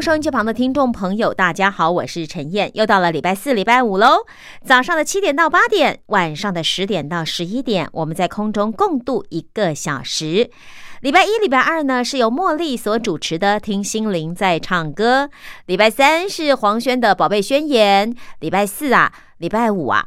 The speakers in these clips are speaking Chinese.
收音机旁的听众朋友，大家好，我是陈燕，又到了礼拜四、礼拜五喽。早上的七点到八点，晚上的十点到十一点，我们在空中共度一个小时。礼拜一、礼拜二呢是由茉莉所主持的《听心灵在唱歌》，礼拜三是黄轩的《宝贝宣言》，礼拜四啊。礼拜五啊，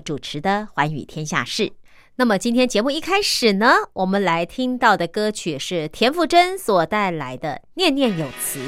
主持的《寰宇天下事》。那么今天节目一开始呢，我们来听到的歌曲是田馥甄所带来的《念念有词》。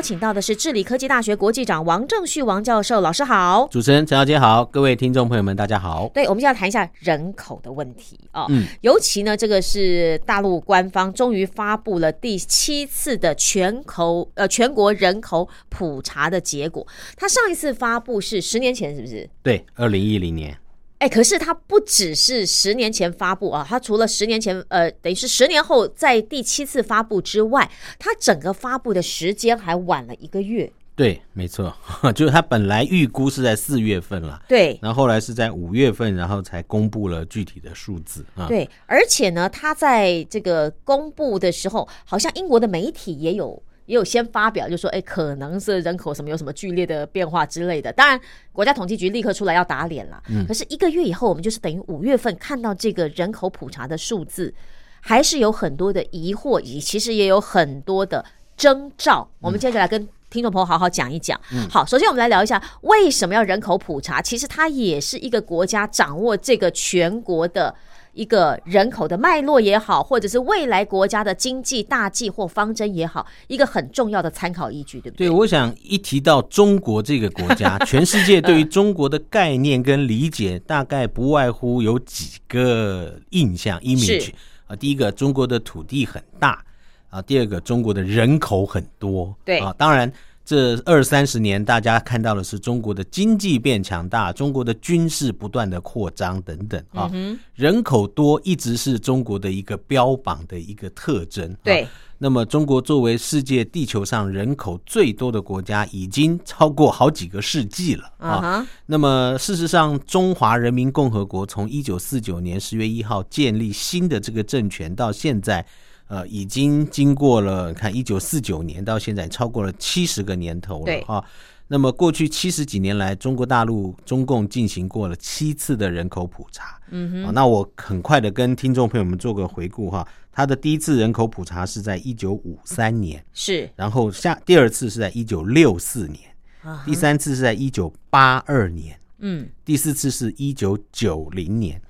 邀请到的是智理科技大学国际长王正旭王教授，老师好，主持人陈小姐好，各位听众朋友们大家好。对，我们就要谈一下人口的问题啊，嗯，尤其呢，这个是大陆官方终于发布了第七次的全口呃全国人口普查的结果，它上一次发布是十年前，是不是？对，二零一零年。哎，可是它不只是十年前发布啊，它除了十年前，呃，等于是十年后在第七次发布之外，它整个发布的时间还晚了一个月。对，没错，就是它本来预估是在四月份了，对然后后来是在五月份，然后才公布了具体的数字啊。对，而且呢，它在这个公布的时候，好像英国的媒体也有。也有先发表，就说，哎，可能是人口什么有什么剧烈的变化之类的。当然，国家统计局立刻出来要打脸了。嗯可是一个月以后，我们就是等于五月份看到这个人口普查的数字，还是有很多的疑惑，以其实也有很多的征兆。我们接下来跟听众朋友好好讲一讲。好，首先我们来聊一下为什么要人口普查。其实它也是一个国家掌握这个全国的。一个人口的脉络也好，或者是未来国家的经济大计或方针也好，一个很重要的参考依据，对不对？对，我想一提到中国这个国家，全世界对于中国的概念跟理解，大概不外乎有几个印象 image 啊。第一个，中国的土地很大啊；第二个，中国的人口很多。对啊，当然。这二三十年，大家看到的是中国的经济变强大，中国的军事不断的扩张等等啊，人口多一直是中国的一个标榜的一个特征。对，那么中国作为世界地球上人口最多的国家，已经超过好几个世纪了啊。那么事实上，中华人民共和国从一九四九年十月一号建立新的这个政权到现在。呃，已经经过了看一九四九年到现在超过了七十个年头了哈。那么过去七十几年来，中国大陆中共进行过了七次的人口普查。嗯哼。那我很快的跟听众朋友们做个回顾哈。他的第一次人口普查是在一九五三年，是。然后下第二次是在一九六四年，啊第三次是在一九八二年，嗯，第四次是一九九零年。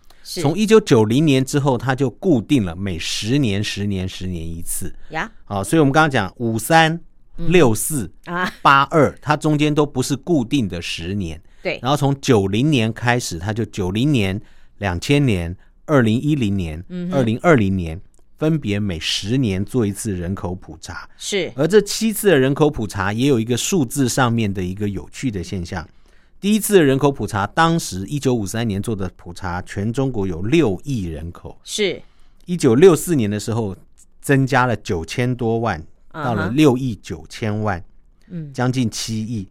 从一九九零年之后，它就固定了每十年、十年、十年一次呀。好，所以我们刚刚讲五三六四啊八二，它中间都不是固定的十年。对。然后从九零年开始，它就九零年、两千年、二零一零年、二零二零年，分别每十年做一次人口普查。是。而这七次的人口普查也有一个数字上面的一个有趣的现象。第一次的人口普查，当时一九五三年做的普查，全中国有六亿人口。是，一九六四年的时候增加了九千多万，到了六亿九千万，嗯，将近七亿。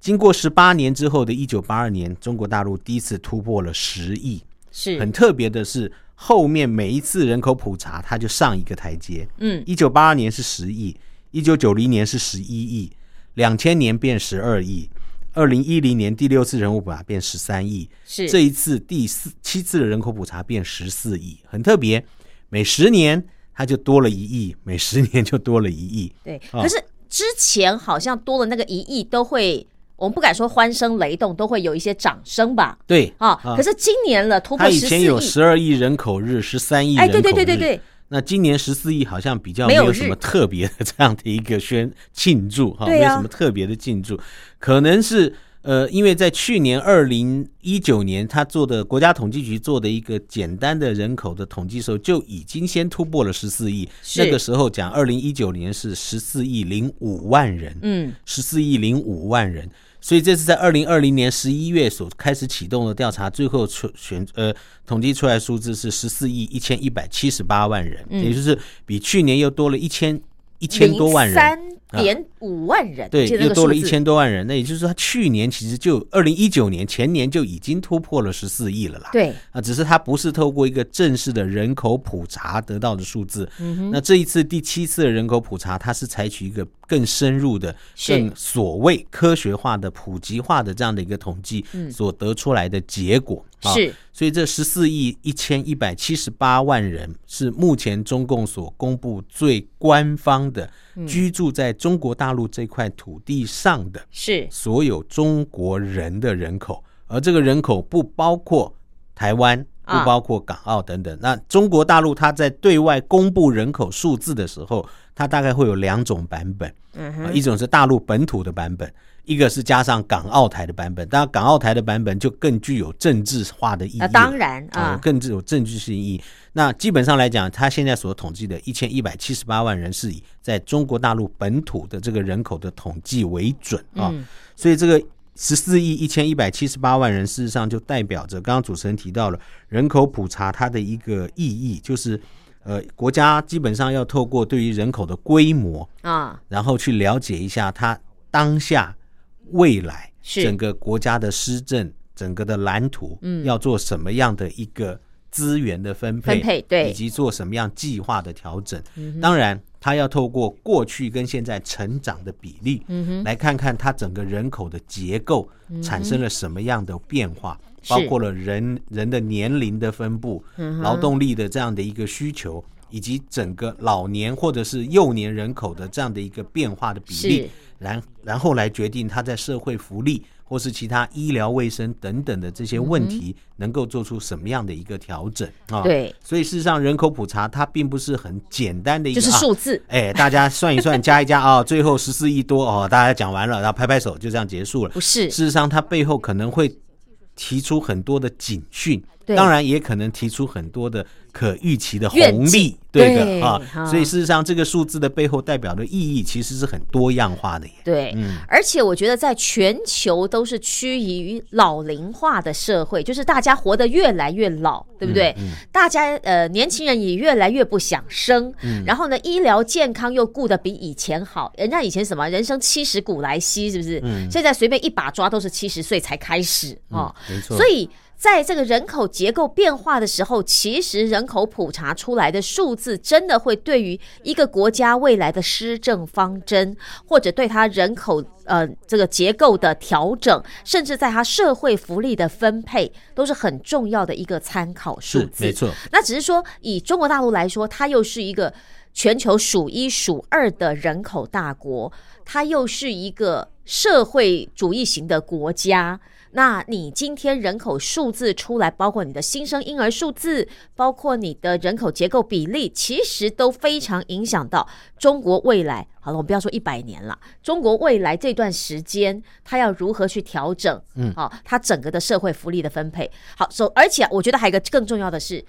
经过十八年之后的一九八二年，中国大陆第一次突破了十亿。是，很特别的是，后面每一次人口普查，它就上一个台阶。嗯，一九八二年是十亿，一九九零年是十一亿，两千年变十二亿。二零一零年第六次人口普查变十三亿，是这一次第四七次的人口普查变十四亿，很特别。每十年它就多了一亿，每十年就多了一亿。对，可是之前好像多了那个一亿，都会我们不敢说欢声雷动，都会有一些掌声吧？对啊，可是今年了突破十四亿，以前有十二亿人口日，十三亿人口日，哎，对对对对对。那今年十四亿好像比较没有什么特别的 这样的一个宣庆祝哈，没有什么特别的庆祝，可能是呃，因为在去年二零一九年他做的国家统计局做的一个简单的人口的统计时候，就已经先突破了十四亿。那个时候讲二零一九年是十四亿零五万人，嗯，十四亿零五万人。所以这是在二零二零年十一月所开始启动的调查，最后出选呃统计出来数字是十四亿一千一百七十八万人，也就是比去年又多了一千一千多万人。点五万人，对，又多了一千多万人。那也就是说，他去年其实就二零一九年前年就已经突破了十四亿了啦。对啊，只是他不是透过一个正式的人口普查得到的数字。嗯那这一次第七次的人口普查，它是采取一个更深入的、更所谓科学化的、普及化的这样的一个统计所得出来的结果。是，所以这十四亿一千一百七十八万人是目前中共所公布最官方的居住在中国大陆这块土地上的是所有中国人的人口，而这个人口不包括台湾，不包括港澳等等。那中国大陆它在对外公布人口数字的时候，它大概会有两种版本，嗯一种是大陆本土的版本。一个是加上港澳台的版本，当然港澳台的版本就更具有政治化的意义。啊，当然啊，更具有政治性意义。那基本上来讲，他现在所统计的一千一百七十八万人是以在中国大陆本土的这个人口的统计为准啊。所以这个十四亿一千一百七十八万人，事实上就代表着刚刚主持人提到了人口普查它的一个意义，就是呃，国家基本上要透过对于人口的规模啊，然后去了解一下它。当下、未来是。整个国家的施政、整个的蓝图，嗯，要做什么样的一个资源的分配，分配对。以及做什么样计划的调整。当然，他要透过过去跟现在成长的比例，嗯哼，来看看它整个人口的结构产生了什么样的变化，包括了人人的年龄的分布、劳动力的这样的一个需求，以及整个老年或者是幼年人口的这样的一个变化的比例，然然后来决定他在社会福利或是其他医疗卫生等等的这些问题，能够做出什么样的一个调整啊？对，所以事实上人口普查它并不是很简单的一个就是啊数字，哎，大家算一算，加一加啊、最后十四亿多哦，大家讲完了，然后拍拍手就这样结束了。不是。事实上，它背后可能会提出很多的警讯，当然也可能提出很多的可预期的红利，对对的啊啊。所以事实上，这个数字的背后代表的意义其实是很多样化的耶。对，嗯而且我觉得在全球都是趋于老龄化的社会，就是大家活得越来越老，对不对？大家呃，年轻人也越来越不想生，然后呢，医疗健康又顾得比以前好。人家以前什么人生七十古来稀，是不是？现在随便一把抓都是七十岁才开始哦。没错。所以在这个人口结构变化的时候，其实人口普查出来的数字，真的会对于一个国家未来的施政方针，或者对它人口呃这个结构的调整，甚至在它社会福利的分配，都是很重要的一个参考数字。没错，那只是说，以中国大陆来说，它又是一个全球数一数二的人口大国，它又是一个社会主义型的国家。那你今天人口数字出来，包括你的新生婴儿数字，包括你的人口结构比例，其实都非常影响到中国未来。好了，我们不要说一百年了，中国未来这段时间，它要如何去调整？嗯，好，它整个的社会福利的分配。好，首而且我觉得还有一个更重要的是，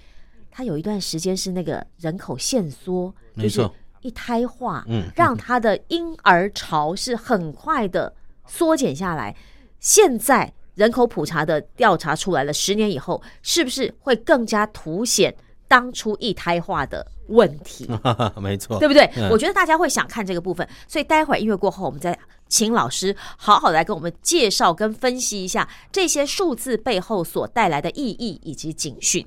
它有一段时间是那个人口限缩，就是没错一胎化，嗯让它的婴儿潮是很快的缩减下来。现在人口普查的调查出来了，十年以后是不是会更加凸显当初一胎化的问题？没错，对不对？嗯我觉得大家会想看这个部分，所以待会儿音乐过后，我们再请老师好好的来跟我们介绍跟分析一下这些数字背后所带来的意义以及警讯。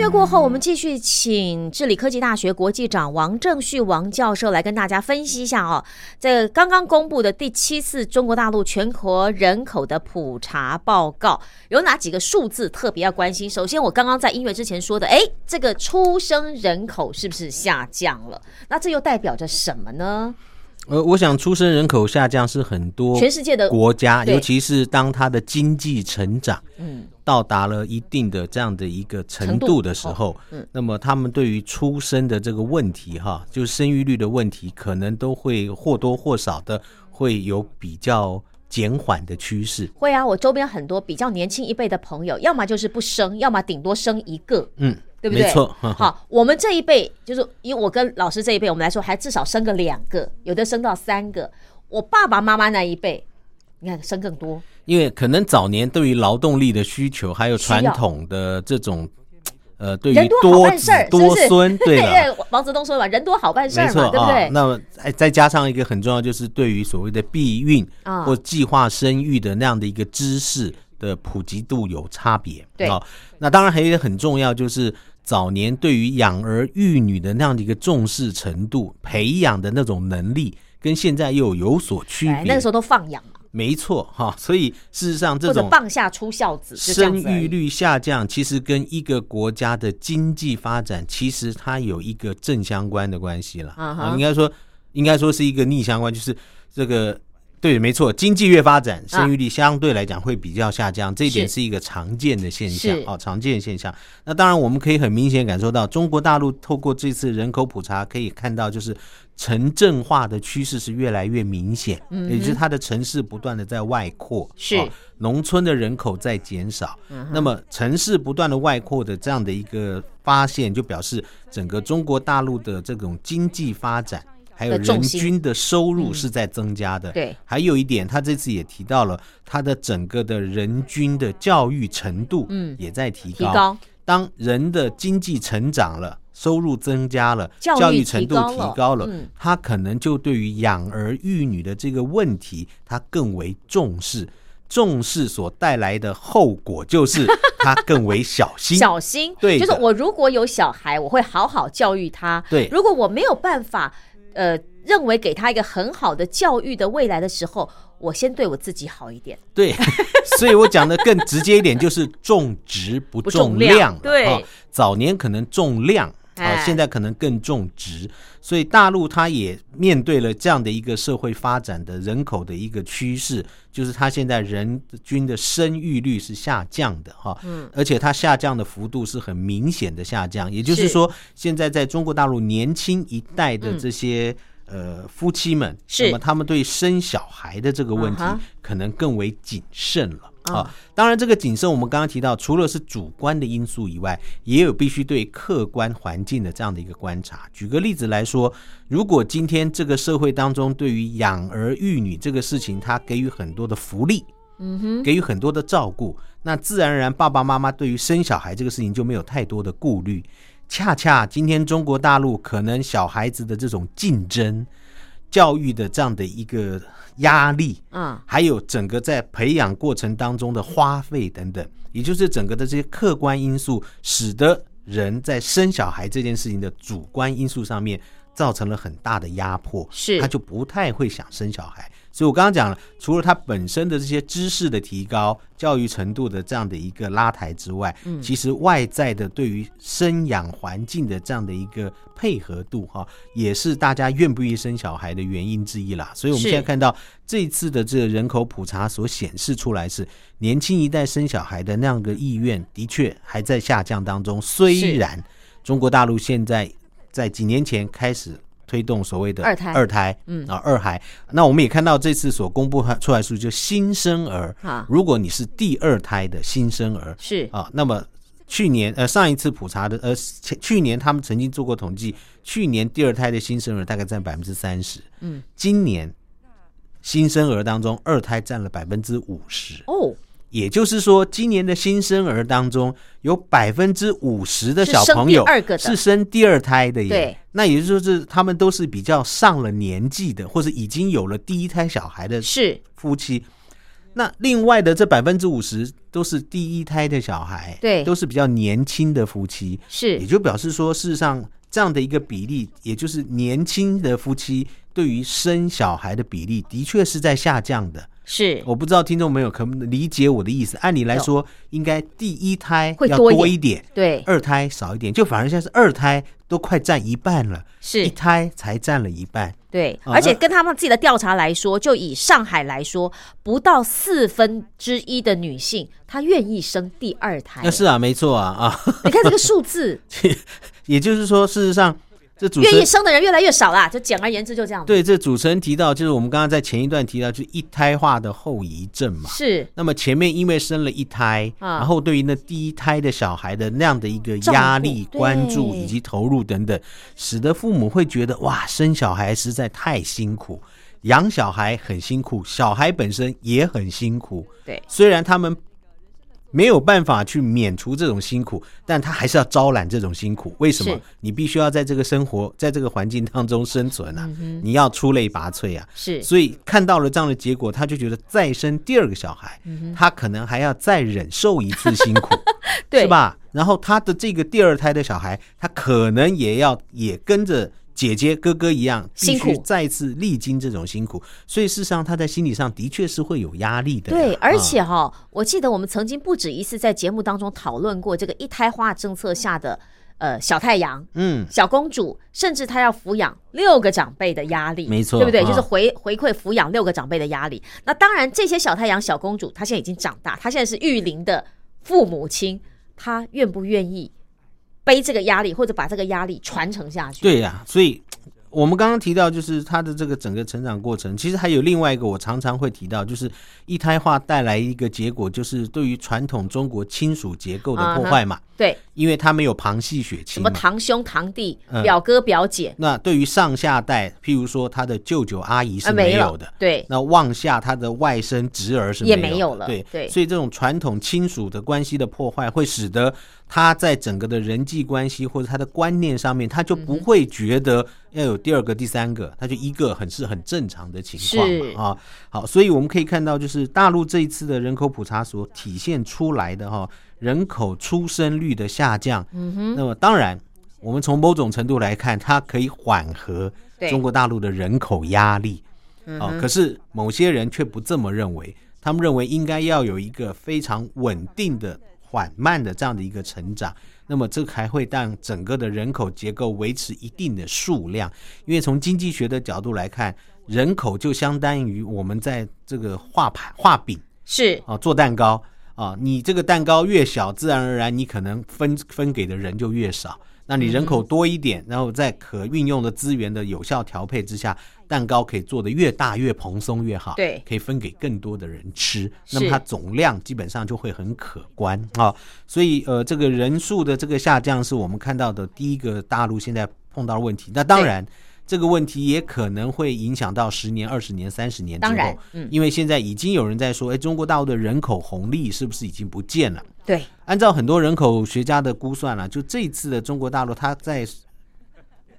乐过后，我们继续请智理科技大学国际长王正旭王教授来跟大家分析一下哦，这刚刚公布的第七次中国大陆全国人口的普查报告有哪几个数字特别要关心？首先，我刚刚在音乐之前说的，哎，这个出生人口是不是下降了？那这又代表着什么呢？呃，我想出生人口下降是很多全世界的国家，尤其是当它的经济成长，嗯。到达了一定的这样的一个程度的时候，嗯，那么他们对于出生的这个问题，哈，就是生育率的问题，可能都会或多或少的会有比较减缓的趋势。会啊，我周边很多比较年轻一辈的朋友，要么就是不生，要么顶多生一个，嗯，对不对？没错。好，我们这一辈就是以我跟老师这一辈，我们来说，还至少生个两个，有的生到三个。我爸爸妈妈那一辈。你看，生更多，因为可能早年对于劳动力的需求，还有传统的这种，呃，对于多子多孙，对对，毛泽东说嘛，人多好办事嘛，对不对？那么再加上一个很重要，就是对于所谓的避孕或计划生育的那样的一个知识的普及度有差别。对，那当然还有一个很重要，就是早年对于养儿育女的那样的一个重视程度、培养的那种能力，跟现在又有所区别。那个时候都放养嘛。没错哈，所以事实上这种放下出孝子，生育率下降，其实跟一个国家的经济发展其实它有一个正相关的关系了啊，应该说应该说是一个逆相关，就是这个对，没错，经济越发展，生育率相对来讲会比较下降，这一点是一个常见的现象啊，常见的现象。那当然我们可以很明显感受到，中国大陆透过这次人口普查可以看到，就是。城镇化的趋势是越来越明显，嗯也就是它的城市不断的在外扩，是农村的人口在减少。那么城市不断的外扩的这样的一个发现，就表示整个中国大陆的这种经济发展，还有人均的收入是在增加的。对，还有一点，他这次也提到了，他的整个的人均的教育程度，嗯，也在提高。当人的经济成长了。收入增加了，教育程度提高了，他可能就对于养儿育女的这个问题，他更为重视。重视所带来的后果就是 他更为小心。小心，对，就是我如果有小孩，我会好好教育他。对，如果我没有办法，呃，认为给他一个很好的教育的未来的时候，我先对我自己好一点。对，所以我讲的更直接一点，就是重质不重量。对，早年可能重量。啊，现在可能更重植，所以大陆它也面对了这样的一个社会发展的人口的一个趋势，就是它现在人均的生育率是下降的哈，嗯，而且它下降的幅度是很明显的下降，也就是说，现在在中国大陆年轻一代的这些呃夫妻们，那么他们对生小孩的这个问题可能更为谨慎了。啊，当然，这个谨慎我们刚刚提到，除了是主观的因素以外，也有必须对客观环境的这样的一个观察。举个例子来说，如果今天这个社会当中对于养儿育女这个事情，他给予很多的福利，嗯哼，给予很多的照顾，那自然而然爸爸妈妈对于生小孩这个事情就没有太多的顾虑。恰恰今天中国大陆可能小孩子的这种竞争。教育的这样的一个压力，嗯，还有整个在培养过程当中的花费等等，也就是整个的这些客观因素，使得人在生小孩这件事情的主观因素上面造成了很大的压迫，是他就不太会想生小孩。所以，我刚刚讲了，除了他本身的这些知识的提高、教育程度的这样的一个拉抬之外，嗯，其实外在的对于生养环境的这样的一个配合度，哈，也是大家愿不愿意生小孩的原因之一啦。所以，我们现在看到这一次的这个人口普查所显示出来是，年轻一代生小孩的那样的意愿，的确还在下降当中。虽然中国大陆现在在几年前开始。推动所谓的二胎，二胎，嗯。啊，二孩。那我们也看到这次所公布出来数据，就新生儿啊，如果你是第二胎的新生儿，是。啊，那么去年呃上一次普查的呃前去年他们曾经做过统计，去年第二胎的新生儿大概占百分之三十，嗯，今年新生儿当中二胎占了百分之五十哦。也就是说，今年的新生儿当中，有百分之五十的小朋友是生第二胎的耶。对，那也就是说，他们都是比较上了年纪的，或者已经有了第一胎小孩的是夫妻。那另外的这百分之五十都是第一胎的小孩，对，都是比较年轻的夫妻。是，也就表示说，事实上这样的一个比例，也就是年轻的夫妻对于生小孩的比例，的确是在下降的。是，我不知道听众朋友可不理解我的意思。按理来说，应该第一胎要多一点，对，二胎少一点，就反而现在是二胎都快占一半了，是一胎才占了一半。对，而且跟他们自己的调查来说，就以上海来说，不到四分之一的女性她愿意生第二胎。那是啊，没错啊啊！你看这个数字，也就是说，事实上。这愿意生的人越来越少啦，就简而言之就这样。对，这主持人提到，就是我们刚刚在前一段提到，就是一胎化的后遗症嘛。是。那么前面因为生了一胎，然后对于那第一胎的小孩的那样的一个压力、关注以及投入等等，使得父母会觉得哇，生小孩实在太辛苦，养小孩很辛苦，小孩本身也很辛苦。对，虽然他们。没有办法去免除这种辛苦，但他还是要招揽这种辛苦。为什么？你必须要在这个生活，在这个环境当中生存啊！你要出类拔萃啊！是，所以看到了这样的结果，他就觉得再生第二个小孩，他可能还要再忍受一次辛苦，对是吧？然后他的这个第二胎的小孩，他可能也要也跟着。姐姐哥哥一样，辛苦再次历经这种辛苦，所以事实上他在心理上的确是会有压力的。对，而且哈，我记得我们曾经不止一次在节目当中讨论过这个一胎化政策下的呃小太阳，嗯，小公主，甚至她要抚养六个长辈的压力，没错，对不对？就是回回馈抚养六个长辈的压力。那当然，这些小太阳、小公主，她现在已经长大，她现在是育龄的父母亲，她愿不愿意？背这个压力，或者把这个压力传承下去。对呀，所以我们刚刚提到，就是他的这个整个成长过程，其实还有另外一个，我常常会提到，就是一胎化带来一个结果，就是对于传统中国亲属结构的破坏嘛。对，因为他没有旁系血亲，什么堂兄堂弟、表哥表姐。那对于上下代，譬如说他的舅舅阿姨是没有的，对。那望下他的外甥侄儿是也没有了，对对。所以这种传统亲属的关系的破坏，会使得他在整个的人际关系或者他的观念上面，他就不会觉得要有第二个、第三个，他就一个很是很正常的情况嘛啊。好，所以我们可以看到，就是大陆这一次的人口普查所体现出来的哈。人口出生率的下降，嗯哼，那么当然，我们从某种程度来看，它可以缓和中国大陆的人口压力，哦，可是某些人却不这么认为，他们认为应该要有一个非常稳定的、缓慢的这样的一个成长，那么这还会让整个的人口结构维持一定的数量，因为从经济学的角度来看，人口就相当于我们在这个画盘画饼，是啊，做蛋糕。啊，你这个蛋糕越小，自然而然你可能分分给的人就越少。那你人口多一点，然后在可运用的资源的有效调配之下，蛋糕可以做的越大越蓬松越好。对，可以分给更多的人吃，那么它总量基本上就会很可观啊。所以呃，这个人数的这个下降是我们看到的第一个大陆现在碰到的问题。那当然。这个问题也可能会影响到十年、二十年、三十年之后，嗯，因为现在已经有人在说，哎，中国大陆的人口红利是不是已经不见了？对，按照很多人口学家的估算了，就这一次的中国大陆，它在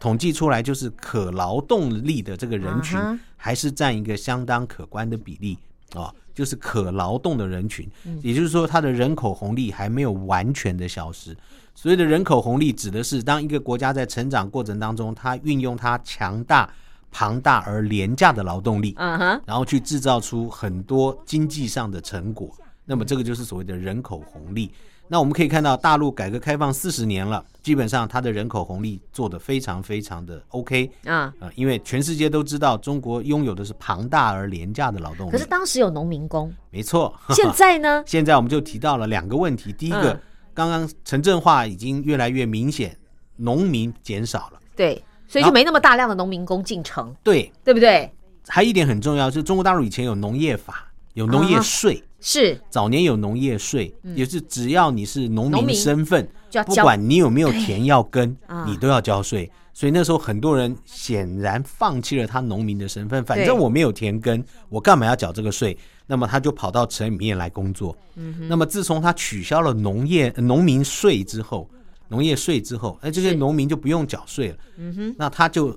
统计出来，就是可劳动力的这个人群，还是占一个相当可观的比例啊，就是可劳动的人群，也就是说，它的人口红利还没有完全的消失。所谓的人口红利，指的是当一个国家在成长过程当中，它运用它强大、庞大而廉价的劳动力，嗯哼，然后去制造出很多经济上的成果。那么这个就是所谓的人口红利。那我们可以看到，大陆改革开放四十年了，基本上它的人口红利做得非常非常的 OK 啊，呃，因为全世界都知道中国拥有的是庞大而廉价的劳动力。可是当时有农民工，没错。现在呢？现在我们就提到了两个问题，第一个。刚刚城镇化已经越来越明显，农民减少了，对，所以就没那么大量的农民工进城，对，对不对？还一点很重要，就是中国大陆以前有农业法，有农业税，是。早年有农业税，也是只要你是农民身份，不管你有没有田要耕啊，你都要交税。所以那时候很多人显然放弃了他农民的身份，反正我没有田耕，我干嘛要缴这个税？那么他就跑到城里面来工作。嗯那么自从他取消了农业呃农民税之后，农业税之后，哎，这些农民就不用缴税了。嗯哼，那他就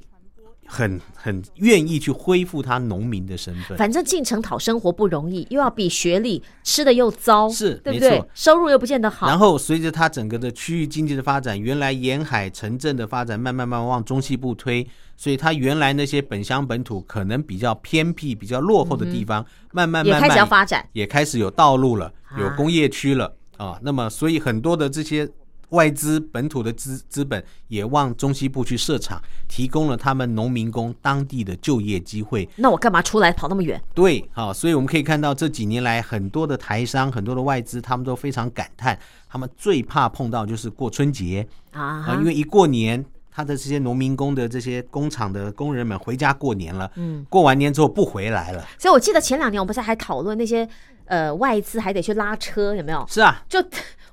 很很愿意去恢复他农民的身份。反正进城讨生活不容易，又要比学历，吃的又糟，是对不对没错？收入又不见得好，然后随着他整个的区域经济的发展，原来沿海城镇的发展慢慢慢慢往中西部推，所以他原来那些本乡本土可能比较偏僻、比较落后的地方，慢慢慢慢嗯也开始要发展，也开始有道路了，啊有工业区了啊。那么，所以很多的这些外资本土的资资本也往中西部去设厂，提供了他们农民工当地的就业机会。那我干嘛出来跑那么远？对，好，所以我们可以看到这几年来，很多的台商、很多的外资，他们都非常感叹，他们最怕碰到就是过春节啊啊，因为一过年，他的这些农民工的这些工厂的工人们回家过年了，嗯，过完年之后不回来了，所以我记得前两年我们不是还讨论那些呃外资还得去拉车，有没有？是啊，就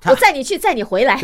我载你去，载你回来。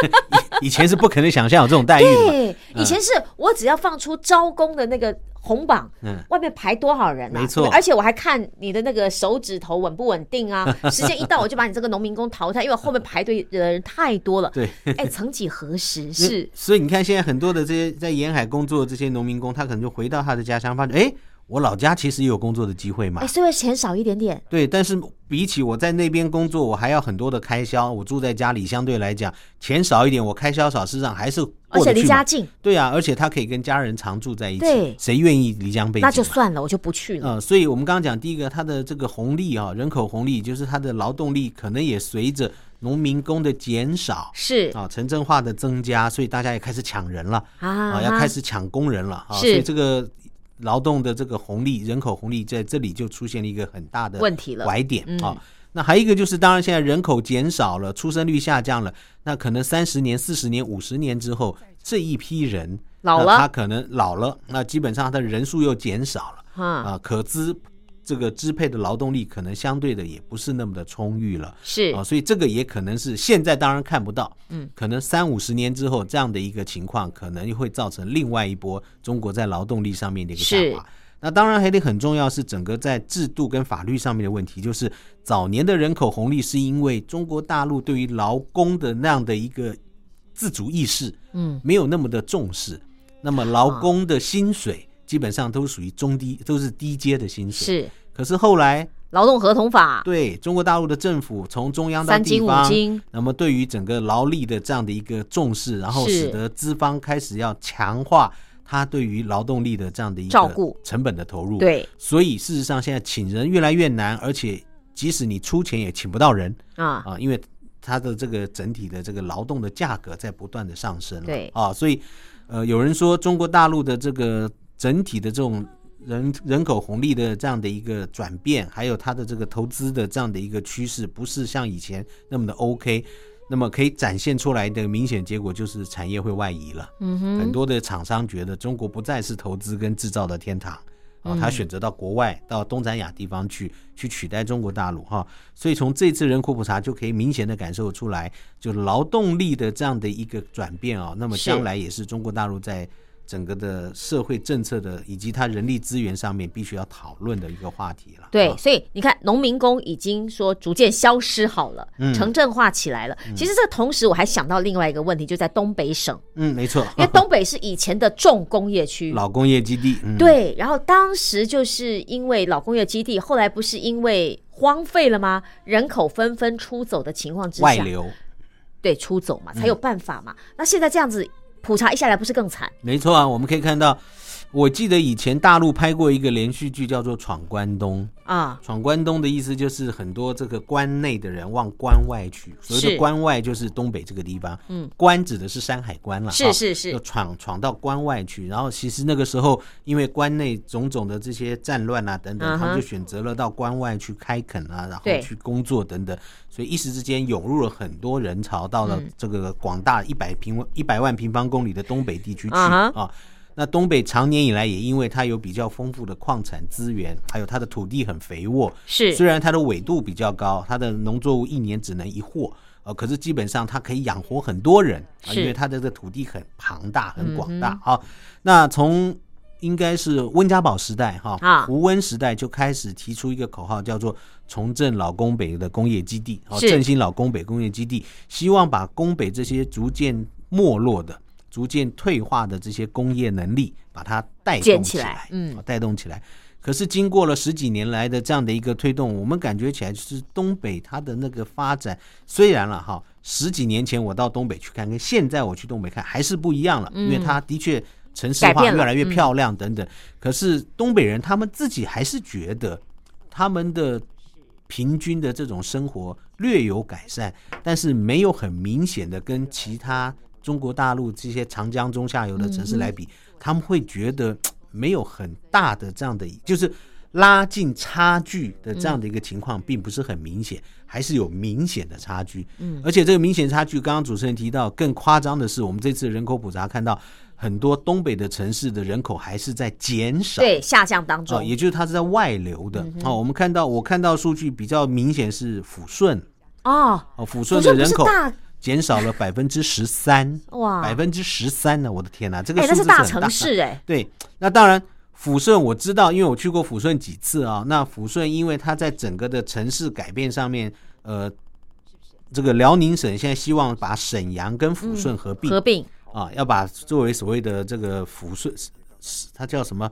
以前是不可能想象有这种待遇的，对，以前是我只要放出招工的那个红榜，嗯外面排多少人啊？没错而且我还看你的那个手指头稳不稳定啊。时间一到，我就把你这个农民工淘汰，因为后面排队的人太多了。对，哎，曾几何时 是所以你看现在很多的这些在沿海工作的这些农民工，他可能就回到他的家乡，发现，哎，我老家其实也有工作的机会嘛哎，，虽然钱少一点点，对，但是比起我在那边工作，我还要很多的开销。我住在家里，相对来讲钱少一点，我开销少，事实上还是而且过得去嘛。离家近，对啊，而且他可以跟家人常住在一起。对谁愿意离乡背井？那就算了，我就不去了。呃，所以我们刚刚讲第一个，它的这个红利啊，人口红利，就是它的劳动力可能也随着农民工的减少是啊，城镇化的增加，所以大家也开始抢人了啊啊，要开始抢工人了啊，所以这个劳动的这个红利、人口红利在这里就出现了一个很大的问题了拐点嗯啊。那还有一个就是，当然现在人口减少了，出生率下降了，那可能三十年、四十年、五十年之后，这一批人老了他可能老了，那基本上他的人数又减少了。啊，啊，可支这个支配的劳动力可能相对的也不是那么的充裕了。是。啊，所以这个也可能是现在当然看不到，嗯，可能三五十年之后这样的一个情况，可能会造成另外一波中国在劳动力上面的一个下滑。那当然还得很重要是整个在制度跟法律上面的问题，就是早年的人口红利是因为中国大陆对于劳工的那样的一个自主意识，嗯，没有那么的重视，那么劳工的薪水基本上都属于中低，都是低阶的薪水。是。可是后来，劳动合同法。对中国大陆的政府从中央到三金五地方，金那么对于整个劳力的这样的一个重视，然后使得资方开始要强化他对于劳动力的这样的一个照顾。成本的投入。，对。所以事实上现在请人越来越难，而且即使你出钱也请不到人。啊，啊，因为它的这个整体的这个劳动的价格在不断的上升了。对。啊，所以呃，有人说中国大陆的这个整体的这种人人口红利的这样的一个转变，还有它的这个投资的这样的一个趋势，不是像以前那么的 OK。那么可以展现出来的明显结果就是产业会外移了。嗯哼，很多的厂商觉得中国不再是投资跟制造的天堂啊，嗯他选择到国外、到东南亚地方去，去取代中国大陆哈。所以从这次人口普查就可以明显的感受出来，就劳动力的这样的一个转变啊，那么将来也是中国大陆在整个的社会政策的以及他人力资源上面必须要讨论的一个话题了。对，啊所以你看，农民工已经说逐渐消失好了，嗯城镇化起来了。其实这同时，我还想到另外一个问题，就在东北省，嗯，没错，因为东北是以前的重工业区。老工业基地，嗯，对，然后当时就是因为老工业基地，后来不是因为荒废了吗？人口纷纷出走的情况之下，外流，对出走嘛，才有办法嘛。那现在这样子普查一下来，不是更惨？没错啊，我们可以看到，我记得以前大陆拍过一个连续剧，叫做《闯关东》。啊？闯关东的意思就是很多这个关内的人往关外去，所谓是的关外就是东北这个地方。嗯，关指的是山海关了，是是是就闯闯到关外去。然后其实那个时候，因为关内种种的这些战乱啊等等，嗯他们就选择了到关外去开垦啊，然后去工作等等，所以一时之间涌入了很多人潮到了嗯这个广大一百平一百万平方公里的东北地区去啊。那东北长年以来也因为它有比较丰富的矿产资源，还有它的土地很肥沃，是虽然它的纬度比较高，它的农作物一年只能一获，呃，可是基本上它可以养活很多人啊，因为它的这个土地很庞大、很广大。啊，那从应该是温家宝时代哈，胡温时代就开始提出一个口号，叫做重振老宫北的工业基地，哦，振兴老宫北工业基地，希望把宫北这些逐渐没落的。逐渐退化的这些工业能力，把它带动起来，嗯，带动起来。可是经过了十几年来的这样的一个推动，我们感觉起来就是东北它的那个发展，虽然了哈，十几年前我到东北去看，跟现在我去东北看还是不一样了，因为它的确城市化越来越漂亮等等。可是东北人他们自己还是觉得他们的平均的这种生活略有改善，但是没有很明显的跟其他。中国大陆这些长江中下游的城市来比，他们会觉得 没有很大的这样的，就是拉近差距的这样的一个情况，并不是很明显，还是有明显的差距。嗯，而且这个明显差距，刚刚主持人提到，更夸张的是，我们这次人口普查看到很多东北的城市的人口还是在减少，对下降当中，也就是它是在外流的。哦，我们看到我看到数据比较明显是抚顺哦，哦抚顺的人口。减少了 百分之十三，哇，百分之十三呢！我的天哪，这个数字是大城市哎。对，那当然，抚顺我知道，因为我去过抚顺几次啊。那抚顺因为它在整个的城市改变上面，呃，这个辽宁省现在希望把沈阳跟抚顺合并，合并啊，要把作为所谓的这个抚顺，它叫什么？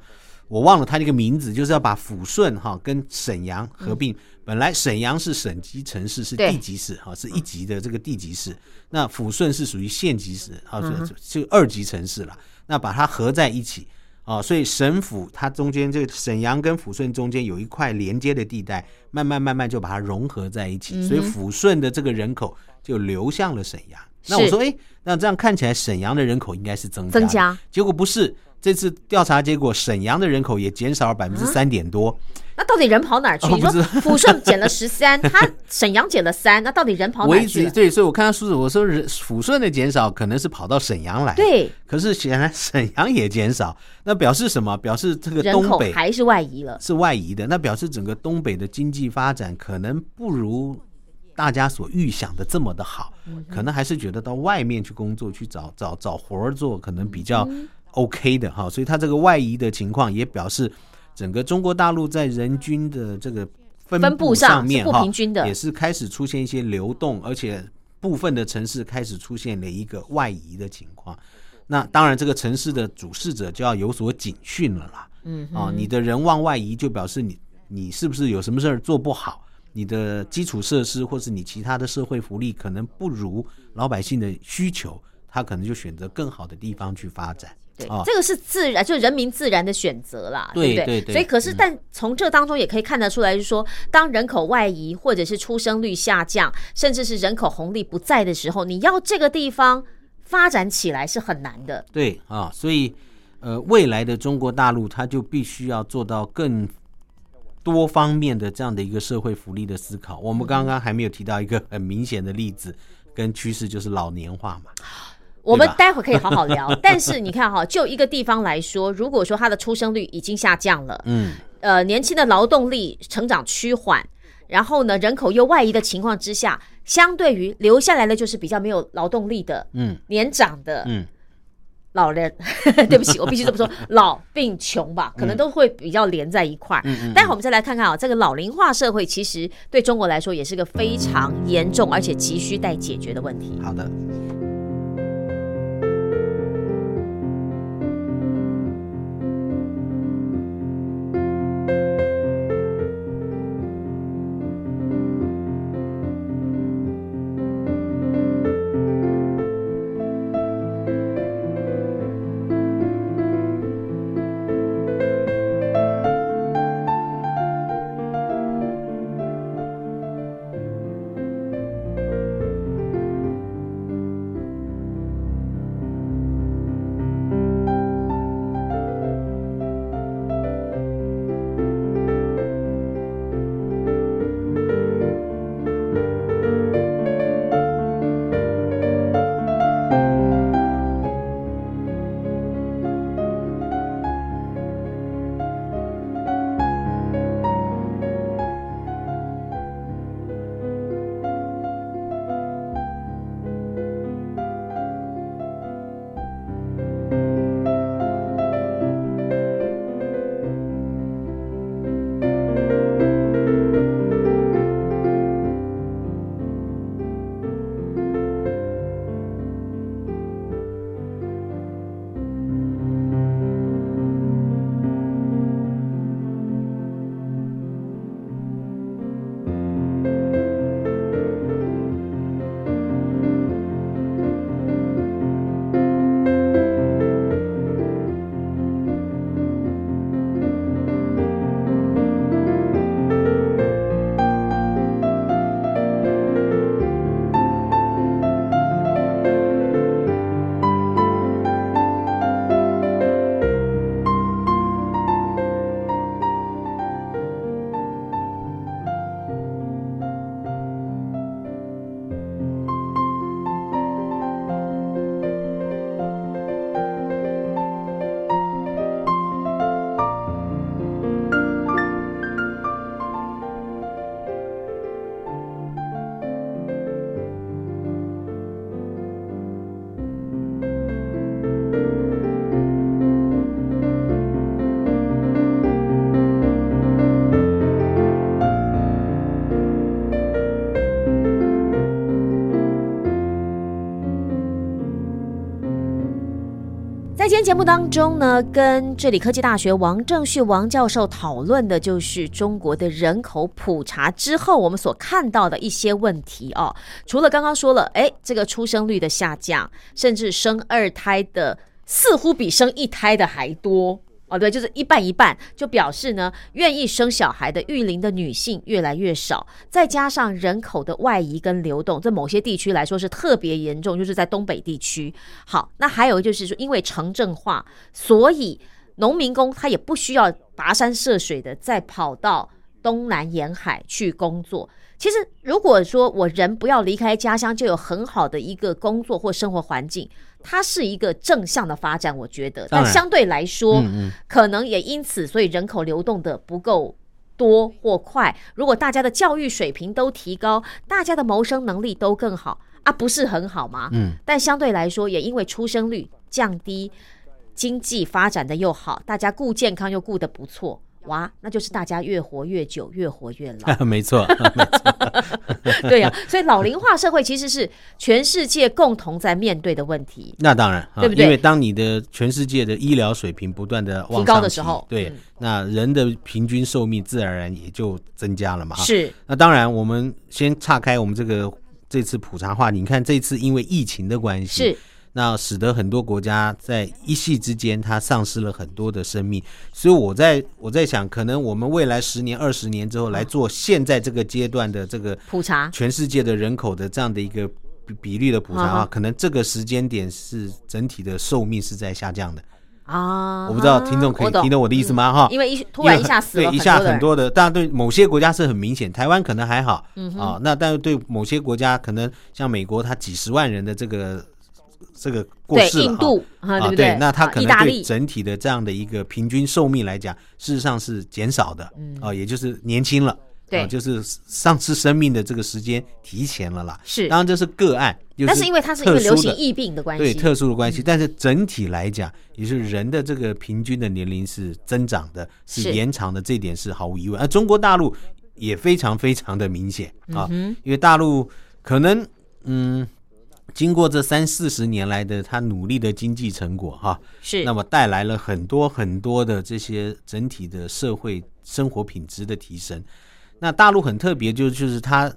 我忘了它那个名字，就是要把抚顺哈跟沈阳合并。本来沈阳是省级城市，是地级市哈，是一级的这个地级市。那抚顺是属于县级市啊，就就二级城市了。那把它合在一起啊，所以省府它中间这个沈阳跟抚顺中间有一块连接的地带，慢慢慢慢就把它融合在一起。所以抚顺的这个人口就流向了沈阳。那我说，哎，那这样看起来沈阳的人口应该是增加，增加。结果不是。这次调查结果，沈阳的人口也减少了百分之三点多。那到底人跑哪儿去？你说抚顺减了十三，他沈阳减了三，那到底人跑哪儿去？对，所以我看到数字，我说人抚顺的减少可能是跑到沈阳来。对，可是显然沈阳也减少，那表示什么？表示这个东北还是外移了，是外移的。那表示整个东北的经济发展可能不如大家所预想的这么的好，可能还是觉得到外面去工作，去找找找活儿做，可能比较。OK 的哈，所以它这个外移的情况也表示，整个中国大陆在人均的这个分布上面哈，也是开始出现一些流动，而且部分的城市开始出现了一个外移的情况。那当然，这个城市的主事者就要有所警讯了啦。嗯，啊，你的人往外移，就表示你你是不是有什么事儿做不好？你的基础设施或是你其他的社会福利可能不如老百姓的需求，他可能就选择更好的地方去发展。对，这个是自然，就人民自然的选择啦，对不对？所以，可是，但从这当中也可以看得出来，就是说，当人口外移，或者是出生率下降，甚至是人口红利不在的时候，你要这个地方发展起来是很难的。对啊，所以，呃，未来的中国大陆，它就必须要做到更多方面的这样的一个社会福利的思考。我们刚刚还没有提到一个很明显的例子跟趋势，就是老年化嘛。我们待会可以好好聊，但是你看哈，就一个地方来说，如果说它的出生率已经下降了，嗯，呃，年轻的劳动力成长趋缓，然后呢，人口又外移的情况之下，相对于留下来的就是比较没有劳动力的，嗯，年长的，嗯，老人，对不起，我必须这么说，老病穷吧，可能都会比较连在一块儿。待会我们再来看看啊，这个老龄化社会其实对中国来说也是个非常严重而且急需待解决的问题。好的。节目当中呢，跟这里科技大学王正旭王教授讨论的就是中国的人口普查之后，我们所看到的一些问题哦。除了刚刚说了，哎，这个出生率的下降，甚至生二胎的似乎比生一胎的还多。哦，对，就是一半一半，就表示呢，愿意生小孩的育龄的女性越来越少，再加上人口的外移跟流动，在某些地区来说是特别严重，就是在东北地区。好，那还有就是说，因为城镇化，所以农民工他也不需要跋山涉水的再跑到东南沿海去工作。其实，如果说我人不要离开家乡，就有很好的一个工作或生活环境。它是一个正向的发展，我觉得，但相对来说，可能也因此，所以人口流动的不够多或快。如果大家的教育水平都提高，大家的谋生能力都更好啊，不是很好吗？嗯。但相对来说，也因为出生率降低，经济发展的又好，大家顾健康又顾得不错。哇，那就是大家越活越久，越活越老。没错，没错。对呀，所以老龄化社会其实是全世界共同在面对的问题。那当然，对不对？因为当你的全世界的医疗水平不断的提高的时候，对，那人的平均寿命自然而然也就增加了嘛。是。那当然，我们先岔开我们这个这次普查话，你看这次因为疫情的关系是。那使得很多国家在一夕之间，它丧失了很多的生命。所以我在我在想，可能我们未来十年、二十年之后来做现在这个阶段的这个普查，全世界的人口的这样的一个比例的普查啊，可能这个时间点是整体的寿命是在下降的啊。我不知道听众可以听懂我的意思吗？哈，因为一突然一下死了一下很多的，当然对某些国家是很明显，台湾可能还好嗯啊。那但是对某些国家，可能像美国，它几十万人的这个。这个过世了，印度啊，对不对？那它可能对整体的这样的一个平均寿命来讲，事实上是减少的，啊，也就是年轻了，对，就是丧失生命的这个时间提前了啦。是，当然这是个案，但是因为它是一个流行疫病的关系，对特殊的关系。但是整体来讲，也是人的这个平均的年龄是增长的，是延长的，这点是毫无疑问。而中国大陆也非常非常的明显啊，因为大陆可能嗯。经过这三四十年来的他努力的经济成果，哈，是。那么带来了很多很多的这些整体的社会生活品质的提升。那大陆很特别，就就是他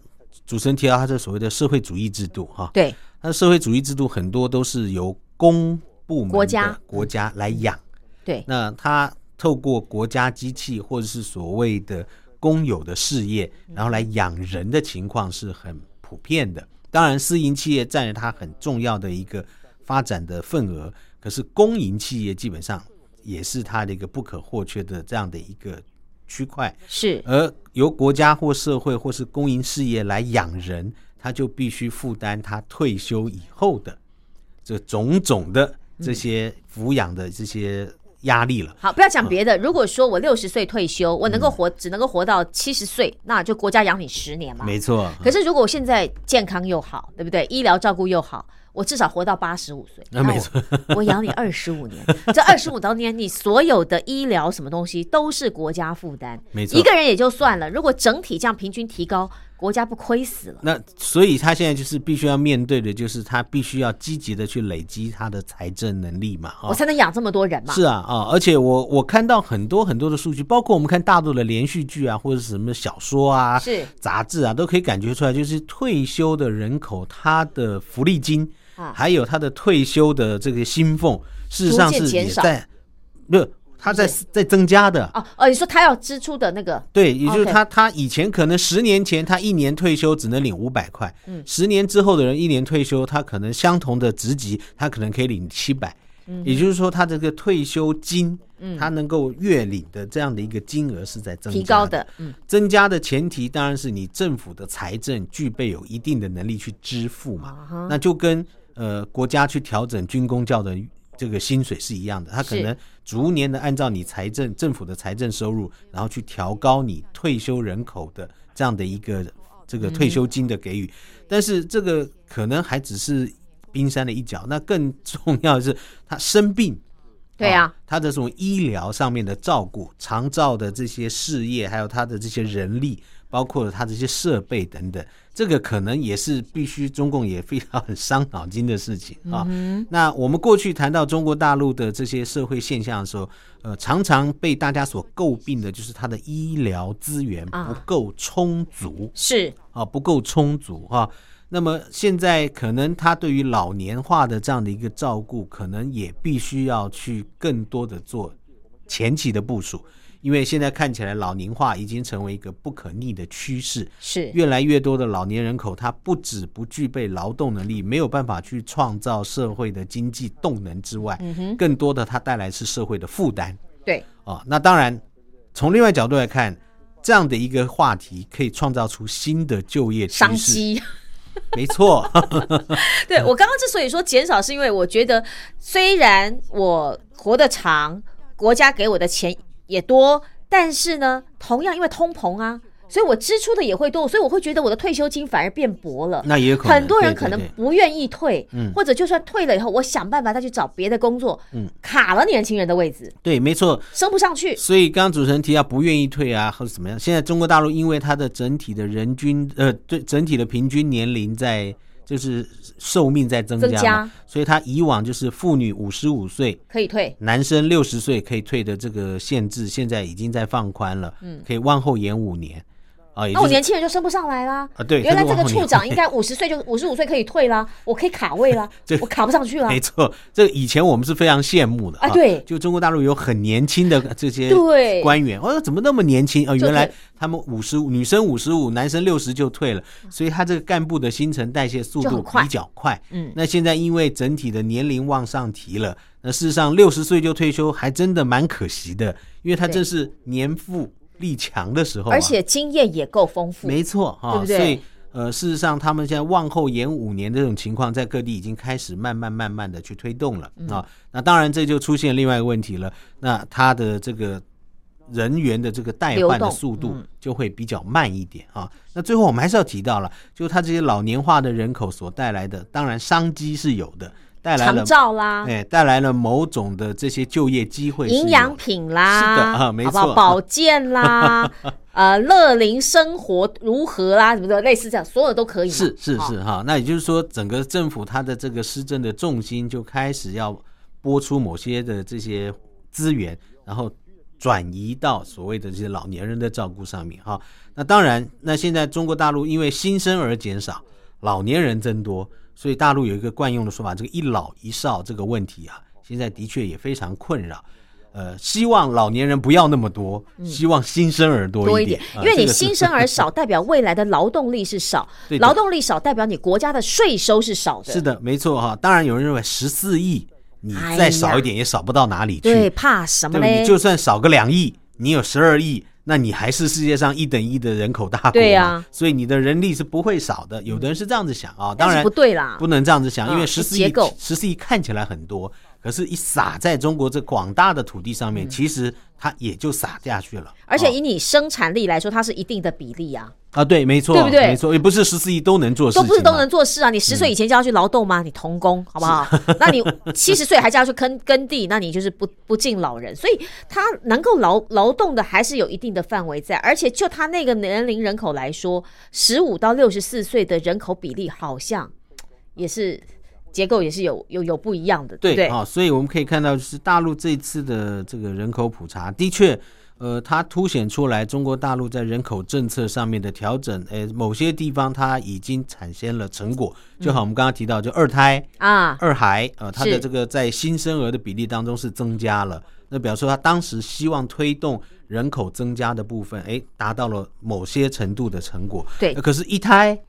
主持人提到他这所谓的社会主义制度，哈，对，他的社会主义制度很多都是由公部门国家国家来养，对，那他透过国家机器或者是所谓的公有的事业，然后来养人的情况是很普遍的。当然，私营企业占了它很重要的一个发展的份额，可是公营企业基本上也是它的一个不可或缺的这样的一个区块。是，而由国家或社会或是公营事业来养人，他就必须负担他退休以后的这种种的这些抚养的这些。压力了。好，不要讲别的。如果说我六十岁退休，我能够活，只能够活到七十岁，那就国家养你十年嘛。没错。可是如果我现在健康又好，对不对？医疗照顾又好。我至少活到八十五岁，那没错，我养你二十五年，这二十五当年，你所有的医疗什么东西都是国家负担，没错，一个人也就算了，如果整体这样平均提高，国家不亏死了？那所以他现在就是必须要面对的，就是他必须要积极的去累积他的财政能力嘛，我才能养这么多人嘛。是啊啊，而且我我看到很多很多的数据，包括我们看大陆的连续剧啊，或者什么小说啊、是杂志啊，都可以感觉出来，就是退休的人口他的福利金。还有他的退休的这个薪俸，事实上是也在，不，他在在增加的。哦哦，你说他要支出的那个？对，也就是他他以前可能十年前他一年退休只能领五百块，嗯，十年之后的人一年退休，他可能相同的职级，他可能可以领七百，嗯，也就是说他这个退休金，嗯，他能够月领的这样的一个金额是在增提高的，嗯，增加的前提当然是你政府的财政具备有一定的能力去支付嘛，那就跟。呃，国家去调整军工教的这个薪水是一样的，他可能逐年的按照你财政政府的财政收入，然后去调高你退休人口的这样的一个这个退休金的给予。但是这个可能还只是冰山的一角，那更重要的是他生病，对呀，他的这种医疗上面的照顾、长照的这些事业，还有他的这些人力，包括了它这些设备等等，这个可能也是必须中共也非常很伤脑筋的事情啊。那我们过去谈到中国大陆的这些社会现象的时候，呃，常常被大家所诟病的就是它的医疗资源不够充足，是。啊，不够充足哈。那么现在可能他对于老年化的这样的一个照顾，可能也必须要去更多的做前期的部署，因为现在看起来老龄化已经成为一个不可逆的趋势，是。越来越多的老年人口，他不止不具备劳动能力，没有办法去创造社会的经济动能之外，嗯更多的他带来是社会的负担。对。啊，那当然从另外角度来看，这样的一个话题可以创造出新的就业商机。没错，对我刚刚之所以说减少，是因为我觉得虽然我活得长，国家给我的钱也多，但是呢，同样因为通膨啊。所以我支出的也会多，所以我会觉得我的退休金反而变薄了。那也可能很多人可能不愿意退，或者就算退了以后，我想办法再去找别的工作，嗯，卡了年轻人的位置。对，没错，升不上去。所以刚刚主持人提到不愿意退啊，或者怎么样？现在中国大陆因为它的整体的人均呃，对整体的平均年龄在就是寿命在增加，所以他以往就是妇女五十五岁可以退，男生六十岁可以退的这个限制，现在已经在放宽了，嗯，可以往后延五年。那我年轻人就升不上来啦。啊，对，原来这个处长应该五十岁就五十五岁可以退啦，我可以卡位啦，我卡不上去了。没错，这以前我们是非常羡慕的啊。对，就中国大陆有很年轻的这些官员，哦，怎么那么年轻啊？原来他们五十五，女生五十五，男生六十就退了，所以他这个干部的新陈代谢速度比较快。嗯，那现在因为整体的年龄往上提了，那事实上六十岁就退休还真的蛮可惜的，因为他正是年富。力强的时候，而且经验也够丰富，没错哈，对不对？所以呃，事实上，他们现在往后延五年这种情况，在各地已经开始慢慢慢慢的去推动了啊。那当然，这就出现另外一个问题了，那他的这个人员的这个代换的速度就会比较慢一点啊。那最后我们还是要提到了，就他这些老年化的人口所带来的，当然商机是有的。带来了照啦，哎，带来了某种的这些就业机会，营养品啦，是的啊，没错，保健啦，呃，乐龄生活如何啦，什么的，类似这样，所有都可以。是是是哈，那也就是说，整个政府它的这个施政的重心就开始要拨出某些的这些资源，然后转移到所谓的这些老年人的照顾上面哈。那当然，那现在中国大陆因为新生儿减少，老年人增多。所以大陆有一个惯用的说法，这个一老一少这个问题啊，现在的确也非常困扰。呃，希望老年人不要那么多，希望新生儿多一点。因为你新生儿少，代表未来的劳动力是少，劳动力少代表你国家的税收是少的。是的，没错哈。当然有人认为十四亿，你再少一点也少不到哪里去。对，怕什么嘞？你就算少个两亿，你有十二亿。那你还是世界上一等一的人口大国，对呀，所以你的人力是不会少的。有的人是这样子想啊，当然不对啦，不能这样子想，因为十四亿十四亿看起来很多，可是，一撒在中国这广大的土地上面，其实它也就撒下去了。而且以你生产力来说，它是一定的比例啊。啊，对，没错，对不对？没错，也不是十四亿都能做事，都不是都能做事啊！你十岁以前就要去劳动吗？你童工，好不好？那你七十岁还叫要去耕耕地，那你就是不不敬老人。所以他能够劳劳动的还是有一定的范围在，而且就他那个年龄人口来说，十五到六十四岁的人口比例好像也是结构也是有有有不一样的，对不对？啊，所以我们可以看到，就是大陆这次的这个人口普查，的确。呃，它凸显出来中国大陆在人口政策上面的调整，诶，某些地方它已经产生了成果。就好，我们刚刚提到，就二胎啊，二孩啊，它的这个在新生儿的比例当中是增加了。那比方说，他当时希望推动人口增加的部分，诶，达到了某些程度的成果。对，可是，一胎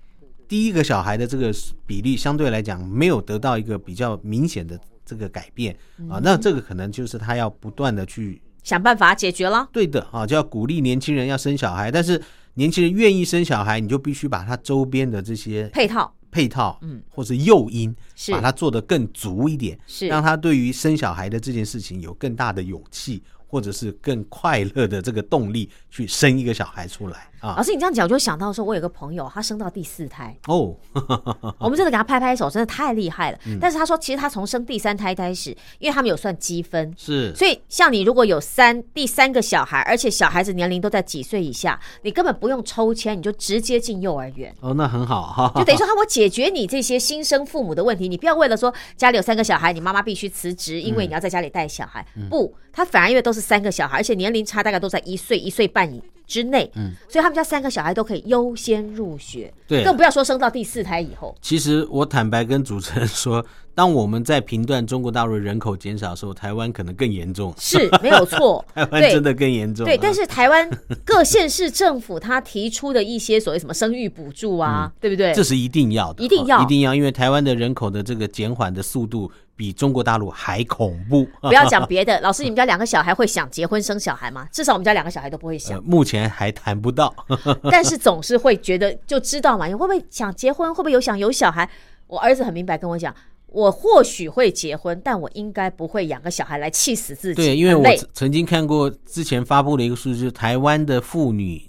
第一个小孩的这个比例相对来讲没有得到一个比较明显的这个改变啊。那这个可能就是他要不断的去。想办法解决了，对的啊，就要鼓励年轻人要生小孩，但是年轻人愿意生小孩，你就必须把他周边的这些配套、配套，嗯，或者诱因，是把它做得更足一点，是让他对于生小孩的这件事情有更大的勇气，或者是更快乐的这个动力去生一个小孩出来。老师，你这样讲，我就想到说，我有个朋友，他生到第四胎哦，我们真的给他拍拍手，真的太厉害了。但是他说，其实他从生第三胎开始，因为他们有算积分，是，所以像你如果有三第三个小孩，而且小孩子年龄都在几岁以下，你根本不用抽签，你就直接进幼儿园。哦，那很好哈，就等于说他我解决你这些新生父母的问题。你不要为了说家里有三个小孩，你妈妈必须辞职，因为你要在家里带小孩。不，他反而因为都是三个小孩，而且年龄差大概都在一岁一岁半以。之内，嗯，所以他们家三个小孩都可以优先入学，对，更不要说生到第四胎以后。其实我坦白跟主持人说，当我们在评断中国大陆人口减少的时候，台湾可能更严重，是没有错，台湾真的更严重。对，但是台湾各县市政府他提出的一些所谓什么生育补助啊，对不对？这是一定要的，一定要，一定要，因为台湾的人口的这个减缓的速度。比中国大陆还恐怖。不要讲别的，老师，你们家两个小孩会想结婚生小孩吗？至少我们家两个小孩都不会想。目前还谈不到，但是总是会觉得就知道嘛，你会不会想结婚？会不会有想有小孩？我儿子很明白跟我讲，我或许会结婚，但我应该不会养个小孩来气死自己。对，因为我曾经看过之前发布的一个数据，台湾的妇女。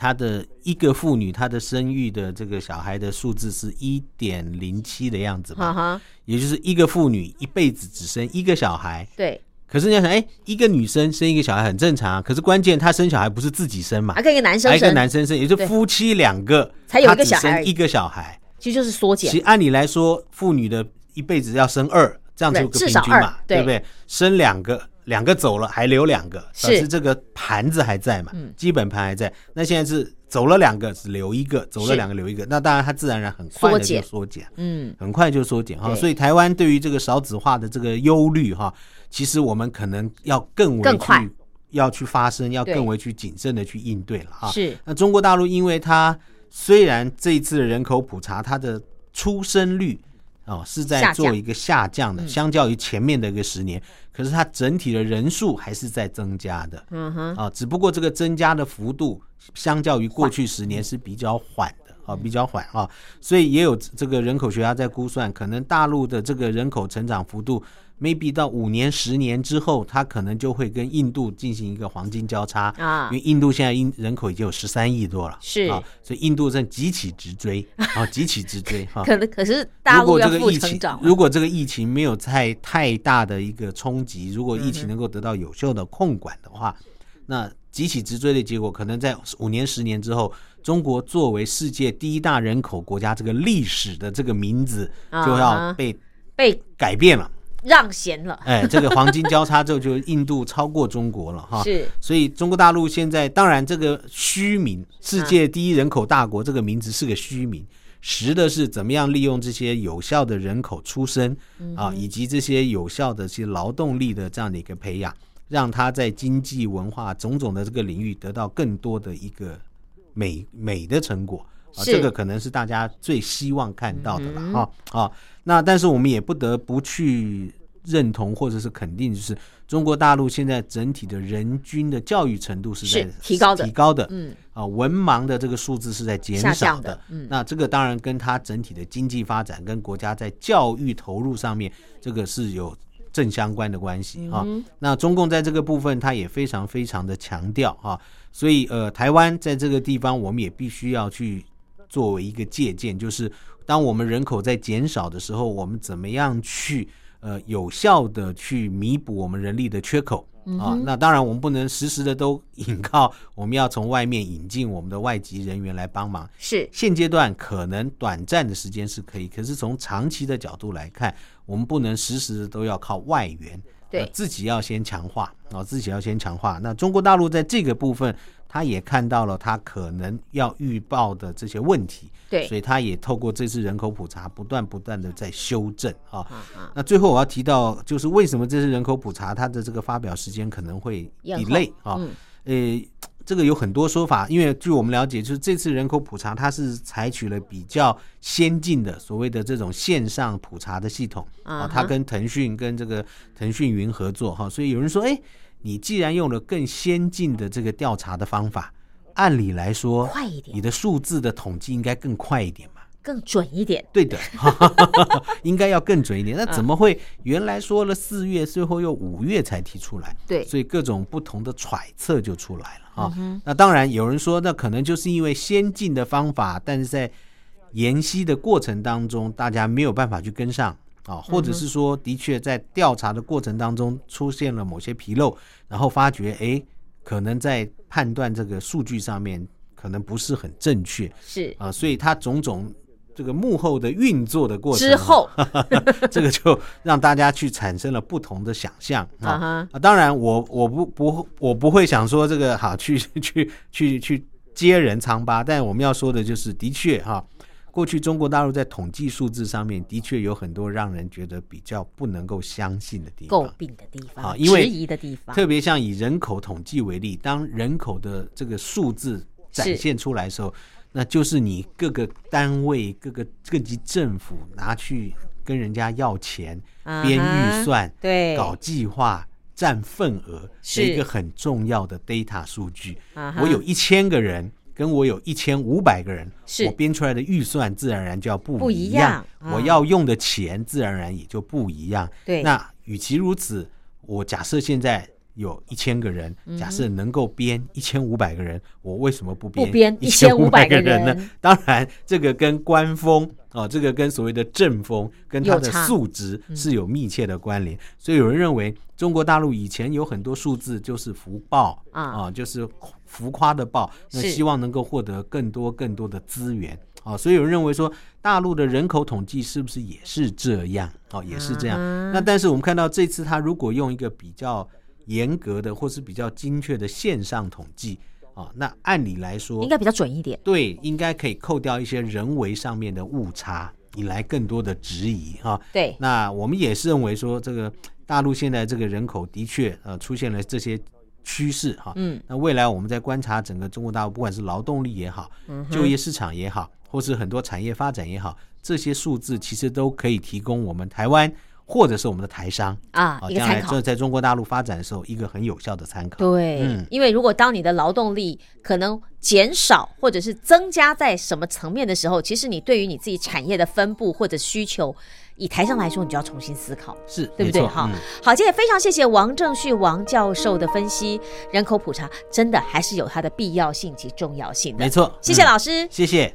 她的一个妇女，她的生育的这个小孩的数字是一点零七的样子嘛，也就是一个妇女一辈子只生一个小孩。对。可是你要想，哎，一个女生生一个小孩很正常，可是关键她生小孩不是自己生嘛，还跟一个男生生，一个男生生，也就夫妻两个才有一个小孩，一个小孩，其实就是缩减。其实按理来说，妇女的一辈子要生二，这样就个平均嘛，对不对？生两个。两个走了，还留两个，表示这个盘子还在嘛？嗯，基本盘还在。那现在是走了两个，只留一个；走了两个，留一个。那当然，它自然而然很快的就缩减，嗯，很快就缩减哈。所以台湾对于这个少子化的这个忧虑哈，其实我们可能要更为去要去发声，要更为去谨慎的去应对了哈。是。那中国大陆，因为它虽然这一次的人口普查，它的出生率。哦，是在做一个下降的，相较于前面的一个十年，可是它整体的人数还是在增加的。嗯哼，啊，只不过这个增加的幅度，相较于过去十年是比较缓的，啊，比较缓啊，所以也有这个人口学家在估算，可能大陆的这个人口成长幅度。Maybe 到五年、十年之后，它可能就会跟印度进行一个黄金交叉啊，因为印度现在因人口已经有十三亿多了，是啊，所以印度正急起直追啊，急起直追 哈。可能可是大陆要负成长。如果这个疫情没有太太大的一个冲击，如果疫情能够得到有效的控管的话，那急起直追的结果，可能在五年、十年之后，中国作为世界第一大人口国家，这个历史的这个名字就要被被改变了。让贤了，哎，这个黄金交叉之后，就印度超过中国了哈。是，所以中国大陆现在当然这个虚名，世界第一人口大国这个名字是个虚名，实的是怎么样利用这些有效的人口出生啊，以及这些有效的些劳动力的这样的一个培养，让他在经济文化种种的这个领域得到更多的一个美美的成果啊，这个可能是大家最希望看到的了哈啊。那但是我们也不得不去认同或者是肯定，就是中国大陆现在整体的人均的教育程度是在提高的，提高的，嗯。啊，文盲的这个数字是在减少的，嗯，那这个当然跟它整体的经济发展跟国家在教育投入上面，这个是有正相关的关系啊。那中共在这个部分，它也非常非常的强调啊，所以呃，台湾在这个地方，我们也必须要去作为一个借鉴，就是。当我们人口在减少的时候，我们怎么样去呃有效的去弥补我们人力的缺口啊？那当然，我们不能时时的都引靠，我们要从外面引进我们的外籍人员来帮忙。是现阶段可能短暂的时间是可以，可是从长期的角度来看，我们不能时时都要靠外援，对自己要先强化啊，自己要先强化。那中国大陆在这个部分。他也看到了他可能要预报的这些问题，对，所以他也透过这次人口普查，不断不断的在修正啊。那最后我要提到，就是为什么这次人口普查它的这个发表时间可能会 delay 啊？呃，这个有很多说法，因为据我们了解，就是这次人口普查它是采取了比较先进的所谓的这种线上普查的系统啊，它跟腾讯跟这个腾讯云合作哈，所以有人说，哎。你既然用了更先进的这个调查的方法，按理来说，快一点，你的数字的统计应该更快一点嘛？更准一点。对的，应该要更准一点。那怎么会原来说了四月，最后又五月才提出来？对，所以各种不同的揣测就出来了啊。那当然有人说，那可能就是因为先进的方法，但是在研析的过程当中，大家没有办法去跟上啊，或者是说，的确在调查的过程当中出现了某些纰漏，然后发觉哎，可能在判断这个数据上面可能不是很正确，是啊，所以它种种这个幕后的运作的过程之后，这个就让大家去产生了不同的想象啊啊！当然，我我不不我不会想说这个好去去去去揭人疮疤，但我们要说的就是，的确哈。过去中国大陆在统计数字上面的确有很多让人觉得比较不能够相信的地方、诟病的地方、啊，因为质疑的地方。特别像以人口统计为例，当人口的这个数字展现出来的时候，那就是你各个单位、各个各级政府拿去跟人家要钱、编预算、对搞计划、占份额的一个很重要的 data 数据。我有一千个人。跟我有一千五百个人，我编出来的预算自然而然就要不一样，我要用的钱自然而然也就不一样。对，那与其如此，我假设现在有一千个人，假设能够编一千五百个人，我为什么不编一千五百个人呢？当然，这个跟官风啊，这个跟所谓的政风跟它的素质是有密切的关联。所以有人认为，中国大陆以前有很多数字就是福报啊，就是。浮夸的报，那希望能够获得更多更多的资源啊，所以有人认为说，大陆的人口统计是不是也是这样？哦，也是这样。那但是我们看到这次他如果用一个比较严格的或是比较精确的线上统计啊，那按理来说应该比较准一点。对，应该可以扣掉一些人为上面的误差，引来更多的质疑哈。对，那我们也是认为说，这个大陆现在这个人口的确呃出现了这些。趋势哈，嗯，那未来我们在观察整个中国大陆，不管是劳动力也好，就业市场也好，或是很多产业发展也好，这些数字其实都可以提供我们台湾或者是我们的台商啊一个参考，在中国大陆发展的时候一个很有效的参考。对，嗯，因为如果当你的劳动力可能减少或者是增加在什么层面的时候，其实你对于你自己产业的分布或者需求。以台上来说，你就要重新思考，是对不对？哈，好，今天非常谢谢王正旭王教授的分析，人口普查真的还是有它的必要性及重要性的。没错，谢谢老师，谢谢。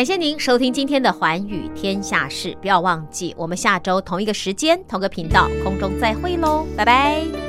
感谢您收听今天的《寰宇天下事》，不要忘记，我们下周同一个时间、同个频道空中再会喽，拜拜。